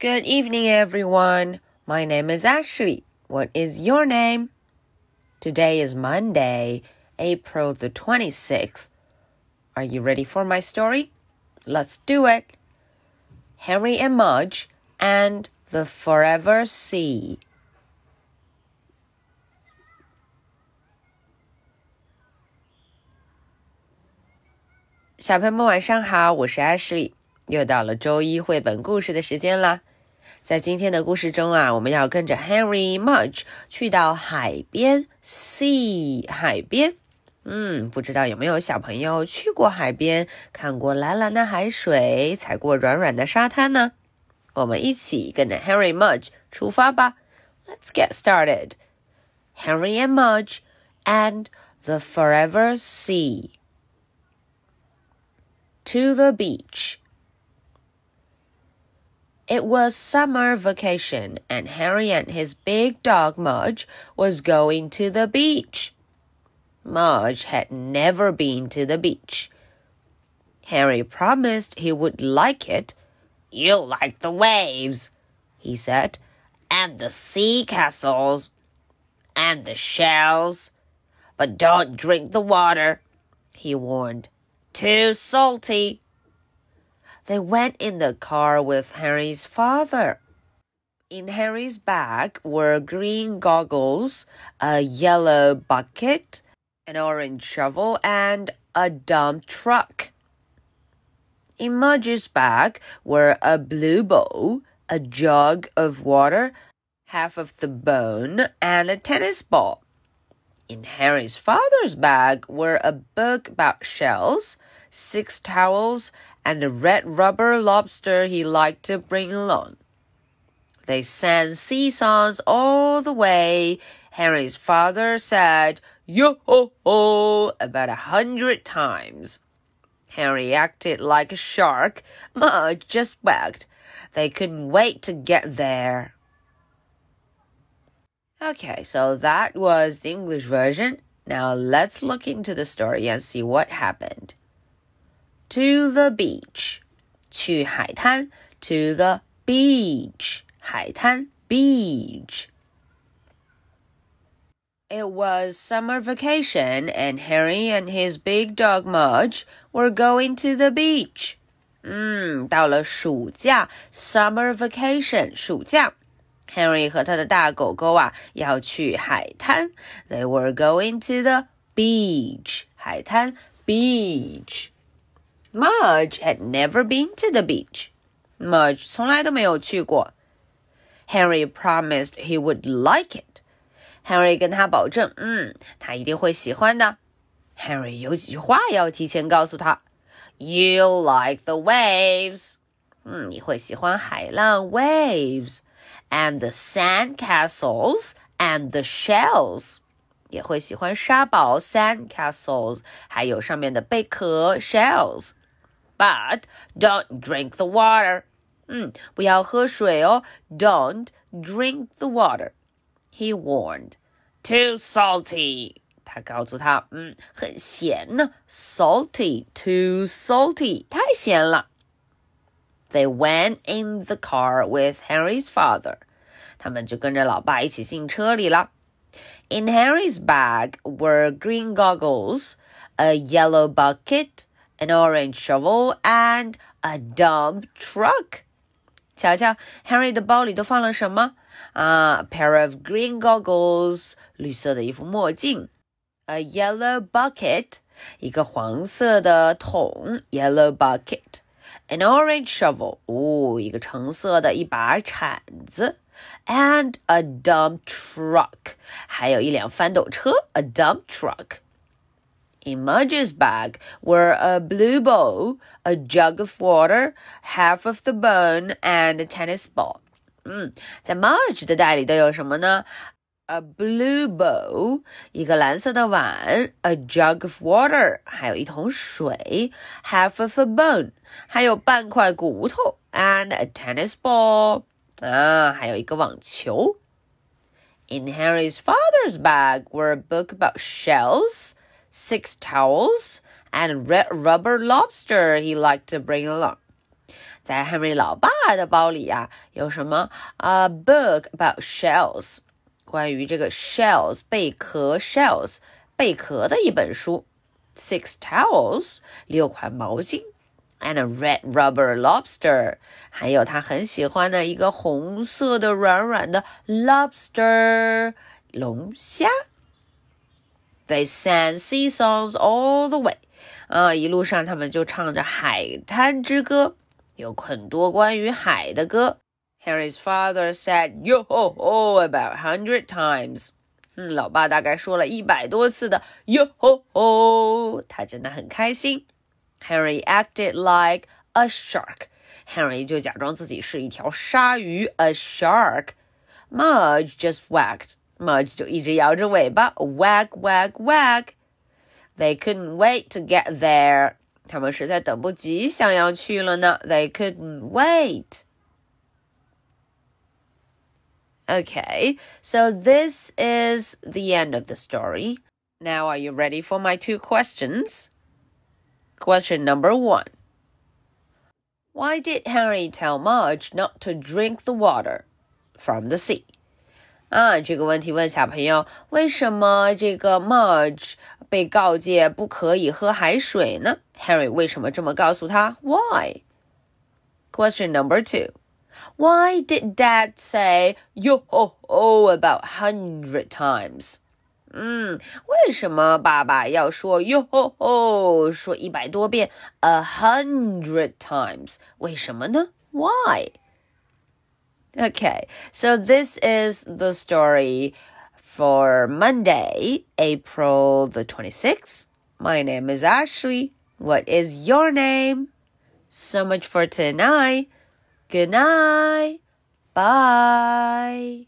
Good evening, everyone. My name is Ashley. What is your name? Today is Monday, April the 26th. Are you ready for my story? Let's do it. Henry and Mudge and the Forever Sea. Ashley。又到了周一绘本故事的时间啦。在今天的故事中啊，我们要跟着 Henry Mudge 去到海边 sea 海边。嗯，不知道有没有小朋友去过海边，看过蓝蓝的海水，踩过软软的沙滩呢？我们一起跟着 Henry Mudge 出发吧。Let's get started. Henry and Mudge and the Forever Sea to the beach. It was summer vacation, and Henry and his big dog Mudge was going to the beach. Mudge had never been to the beach. Henry promised he would like it. You'll like the waves, he said, and the sea castles, and the shells. But don't drink the water, he warned. Too salty. They went in the car with Henry's father. In Henry's bag were green goggles, a yellow bucket, an orange shovel, and a dump truck. In Mudge's bag were a blue bowl, a jug of water, half of the bone, and a tennis ball. In Henry's father's bag were a book about shells, six towels, and a red rubber lobster he liked to bring along. They sang sea songs all the way. Henry's father said, Yo ho ho, about a hundred times. Henry acted like a shark. Mudge just wagged. They couldn't wait to get there. Okay, so that was the English version. Now let's look into the story and see what happened To the beach. 去海滩 to the beach. 海滩 beach. It was summer vacation and Harry and his big dog Mudge were going to the beach. 嗯，到了暑假，summer vacation，暑假。Henry 和他的大狗狗啊要去海滩。They were going to the beach. 海滩 beach. Mudge had never been to the beach. Mudge 从来都没有去过。Henry promised he would like it. Henry 跟他保证，嗯，他一定会喜欢的。Henry 有几句话要提前告诉他：You'll like the waves. 嗯，你会喜欢海浪 waves。and the sand castles and the shells。 也会喜欢沙堡 sand castles，还有上面的贝壳 shells。But don't drink the water。嗯，不要喝水哦。Don't drink the water。He warned. Too salty。他告诉他，嗯，很咸呢，salty，too salty，太咸了。they went in the car with Henry's father. 他们就跟着老爸一起进车里了。 in Henry's bag were green goggles, a yellow bucket, an orange shovel, and a dump truck. 瞧瞧，Henry 的包里都放了什么啊、uh,？A pair of green goggles，绿色的一副墨镜；a yellow bucket，一个黄色的桶，yellow bucket；an orange shovel，哦，一个橙色的一把铲子。，and a dump truck，还有一辆翻斗车，a dump truck。In Mudge's bag were a blue bowl, a jug of water, half of the bone, and a tennis ball. 嗯，在 Mudge 的袋里都有什么呢？a blue bowl，一个蓝色的碗，a jug of water，还有一桶水，half of a bone，还有半块骨头，and a tennis ball， 啊，还有一个网球。In Henry's father's bag were a book about shells, six towels, and red rubber lobster he liked to bring along. 在 Henry 老爸的包里呀、啊，有什么啊、uh,？Book about shells，关于这个 shells 贝壳 shells 贝壳的一本书。Six towels，六款毛巾。and a red rubber lobster，还有他很喜欢的一个红色的软软的 lobster 龙虾。They sang sea songs all the way，啊，一路上他们就唱着海滩之歌，有很多关于海的歌。Henry's father said yo ho ho about hundred times。嗯，老爸大概说了一百多次的 ho ho，他真的很开心。Harry acted like a shark. Harry 就假装自己是一条鲨鱼，a shark. Mudge just wagged. Mudge 就一直摇着尾巴，wag wag wag. They couldn't wait to get there. 他们实在等不及，想要去了呢。They couldn't wait. Okay, so this is the end of the story. Now, are you ready for my two questions? Question number one Why did Henry tell Mudge not to drink the water from the sea? 啊，这个问题问小朋友，为什么这个 Mudge 被告诫不可以喝海水呢？Henry 为什么这么告诉他？Why? Question number two. Why did Dad say yo ho ho about hundred times? 嗯，为什么爸爸要说哟吼吼说一百多遍 a hundred times？为什么呢？Why? Okay, so this is the story for Monday, April the 26th. My name is Ashley. What is your name? So much for tonight. Good night. Bye.